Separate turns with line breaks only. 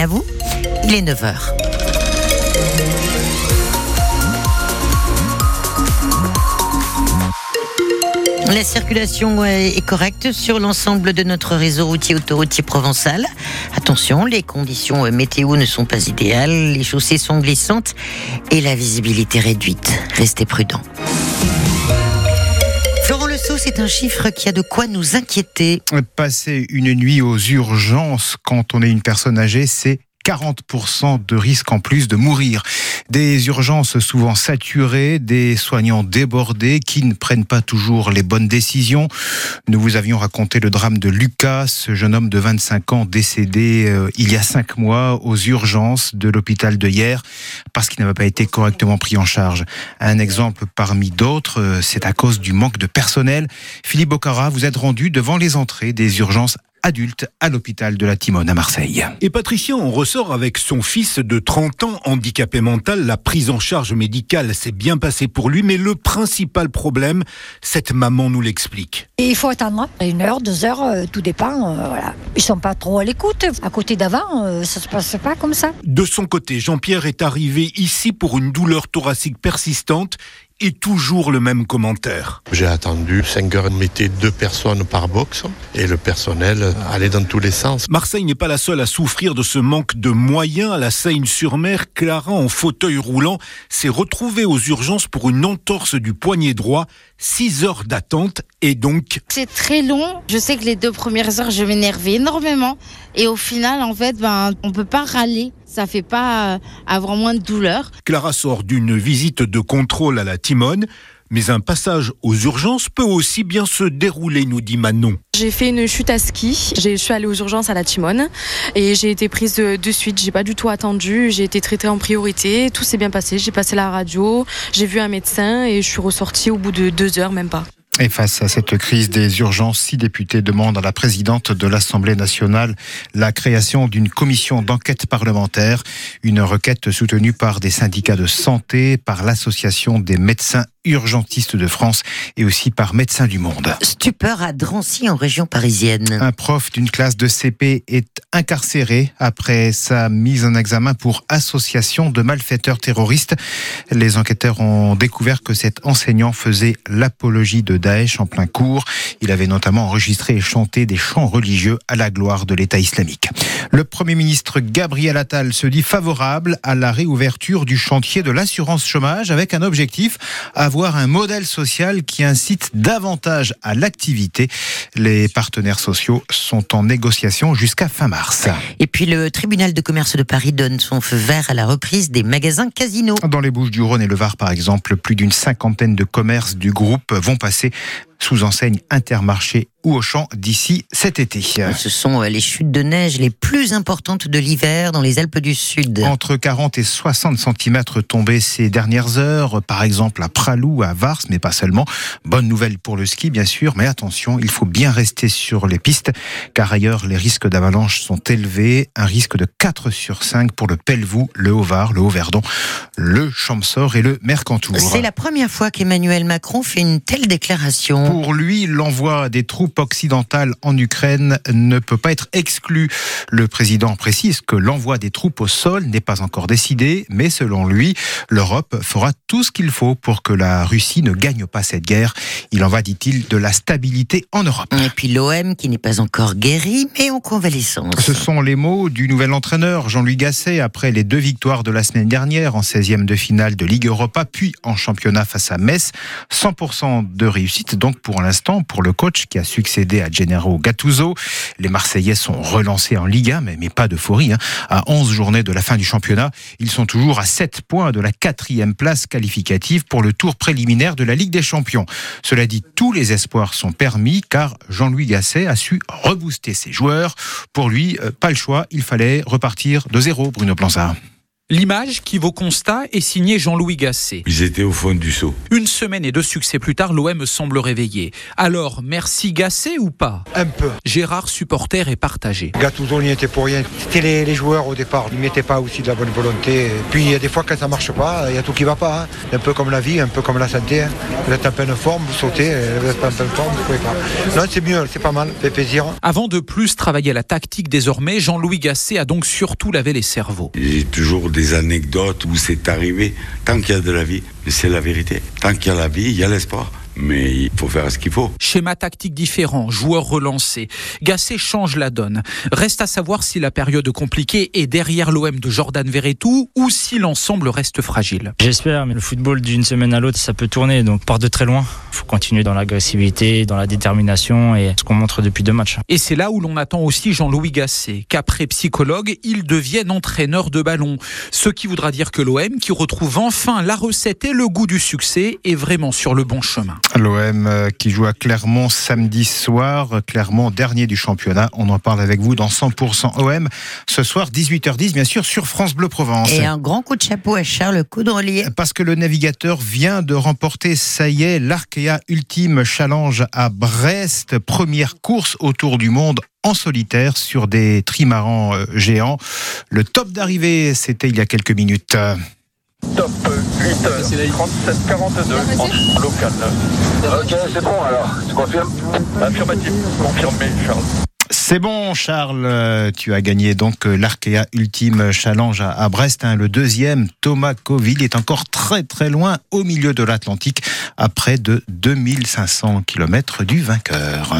À vous, il est 9h. La circulation est correcte sur l'ensemble de notre réseau routier autoroutier provençal. Attention, les conditions météo ne sont pas idéales, les chaussées sont glissantes et la visibilité réduite. Restez prudents. Florent Le Sceau, c'est un chiffre qui a de quoi nous inquiéter.
Passer une nuit aux urgences quand on est une personne âgée, c'est 40% de risque en plus de mourir. Des urgences souvent saturées, des soignants débordés qui ne prennent pas toujours les bonnes décisions. Nous vous avions raconté le drame de Lucas, ce jeune homme de 25 ans décédé euh, il y a 5 mois aux urgences de l'hôpital de hier parce qu'il n'avait pas été correctement pris en charge. Un exemple parmi d'autres, euh, c'est à cause du manque de personnel. Philippe Bocara, vous êtes rendu devant les entrées des urgences adulte à l'hôpital de la Timone à Marseille.
Et Patricia en ressort avec son fils de 30 ans handicapé mental. La prise en charge médicale s'est bien passée pour lui, mais le principal problème, cette maman nous l'explique.
il faut attendre une heure, deux heures, euh, tout dépend. Euh, voilà. Ils sont pas trop à l'écoute. À côté d'avant, euh, ça se passe pas comme ça.
De son côté, Jean-Pierre est arrivé ici pour une douleur thoracique persistante et toujours le même commentaire.
J'ai attendu 5 heures, mettait deux personnes par box et le personnel allait dans tous les sens.
Marseille n'est pas la seule à souffrir de ce manque de moyens. À la Seine-sur-Mer, Clara, en fauteuil roulant, s'est retrouvée aux urgences pour une entorse du poignet droit. 6 heures d'attente et donc...
C'est très long. Je sais que les deux premières heures, je m'énervais énormément. Et au final, en fait, ben, on peut pas râler ça fait pas euh, avoir moins de douleur.
Clara sort d'une visite de contrôle à la Timone. Mais un passage aux urgences peut aussi bien se dérouler, nous dit Manon.
J'ai fait une chute à ski, je suis allée aux urgences à la Timone et j'ai été prise de, suite, j'ai pas du tout attendu, j'ai été traitée en priorité, tout s'est bien passé, j'ai passé la radio, j'ai vu un médecin et je suis ressortie au bout de deux heures, même pas.
Et face à cette crise des urgences, six députés demandent à la présidente de l'Assemblée nationale la création d'une commission d'enquête parlementaire, une requête soutenue par des syndicats de santé, par l'Association des médecins urgentistes de France et aussi par Médecins du Monde.
Stupeur à Drancy en région parisienne.
Un prof d'une classe de CP est incarcéré après sa mise en examen pour association de malfaiteurs terroristes. Les enquêteurs ont découvert que cet enseignant faisait l'apologie de Daesh en plein cours. Il avait notamment enregistré et chanté des chants religieux à la gloire de l'État islamique. Le Premier ministre Gabriel Attal se dit favorable à la réouverture du chantier de l'assurance chômage avec un objectif, avoir un modèle social qui incite davantage à l'activité. Les partenaires sociaux sont en négociation jusqu'à fin mars.
Et puis le tribunal de commerce de Paris donne son feu vert à la reprise des magasins casinos.
Dans les Bouches du Rhône et le Var par exemple, plus d'une cinquantaine de commerces du groupe vont passer sous enseigne Intermarché ou Auchan d'ici cet été.
Ce sont euh, les chutes de neige les plus importantes de l'hiver dans les Alpes du Sud.
Entre 40 et 60 cm tombés ces dernières heures, par exemple à Pralou, à Vars, mais pas seulement. Bonne nouvelle pour le ski, bien sûr, mais attention, il faut bien rester sur les pistes, car ailleurs, les risques d'avalanche sont élevés. Un risque de 4 sur 5 pour le Pelvoux, le Haut-Var, le Haut-Verdon, le Champsor et le Mercantour.
C'est la première fois qu'Emmanuel Macron fait une telle déclaration.
Pour lui, l'envoi des troupes occidentales en Ukraine ne peut pas être exclu. Le président précise que l'envoi des troupes au sol n'est pas encore décidé, mais selon lui, l'Europe fera tout ce qu'il faut pour que la Russie ne gagne pas cette guerre. Il en va, dit-il, de la stabilité en Europe.
Et puis l'OM qui n'est pas encore guéri, mais en convalescence.
Ce sont les mots du nouvel entraîneur Jean-Louis Gasset après les deux victoires de la semaine dernière en 16e de finale de Ligue Europa, puis en championnat face à Metz. 100% de réussite donc pour l'instant pour le coach qui a succédé à Gennaro Gattuso. Les Marseillais sont relancés en Ligue 1, mais, mais pas d'euphorie. Hein. À 11 journées de la fin du championnat, ils sont toujours à 7 points de la quatrième place qualificative pour le tour préliminaire de la Ligue des Champions. Cela dit, tous les espoirs sont permis car Jean-Louis Gasset a su rebooster ses joueurs. Pour lui, euh, pas le choix, il fallait repartir de zéro, Bruno Plansard.
L'image qui vaut constat est signée Jean-Louis Gasset.
Ils étaient au fond du seau.
Une semaine et deux succès plus tard, l'OM semble réveillé. Alors, merci Gasset ou pas?
Un peu.
Gérard, supporter, est partagé.
Gattuso n'y était pour rien. C'était les, les joueurs au départ. Ils ne mettaient pas aussi de la bonne volonté. Et puis il y a des fois quand ça marche pas, il y a tout qui va pas. hein. Un peu comme la vie, un peu comme la santé. hein. Vous êtes en pleine forme, vous sautez. Vous êtes pas en pleine forme, vous pouvez pas. Non, c'est mieux, c'est pas mal, fait plaisir.
Avant de plus travailler la tactique désormais, Jean-Louis Gasset a donc surtout lavé les cerveaux.
J'ai toujours des anecdotes où c'est arrivé. Tant qu'il y a de la vie, c'est la vérité. Tant qu'il y a la vie, il y a l'espoir. Mais il faut faire ce qu'il faut.
Schéma tactique différent, joueurs relancés. Gasset change la donne. Reste à savoir si la période compliquée est derrière l'OM de Jordan Verretou ou si l'ensemble reste fragile.
J'espère, mais le football d'une semaine à l'autre, ça peut tourner, donc part de très loin. Il faut continuer dans l'agressivité, dans la détermination et ce qu'on montre depuis deux matchs.
Et c'est là où l'on attend aussi Jean-Louis Gasset, qu'après psychologue, il devienne entraîneur de ballon. Ce qui voudra dire que l'OM, qui retrouve enfin la recette et le goût du succès, est vraiment sur le bon chemin.
L'OM euh, qui joue à Clermont samedi soir. Clermont dernier du championnat. On en parle avec vous dans 100% OM ce soir 18h10 bien sûr sur France Bleu Provence.
Et un grand coup de chapeau à Charles Coudrelier.
Parce que le navigateur vient de remporter, ça y est, l'Arkea Ultime Challenge à Brest. Première course autour du monde en solitaire sur des trimarans euh, géants. Le top d'arrivée, c'était il y a quelques minutes.
Top 8 37 42 en local. Ok, c'est bon alors, tu confirmes Affirmatif, confirmé Charles.
C'est bon, Charles. Euh, Tu as gagné donc euh, l'Arkea Ultime Challenge à- à Brest. hein. Le deuxième, Thomas Coville, est encore très très loin au milieu de l'Atlantique, à près de 2500 km du vainqueur.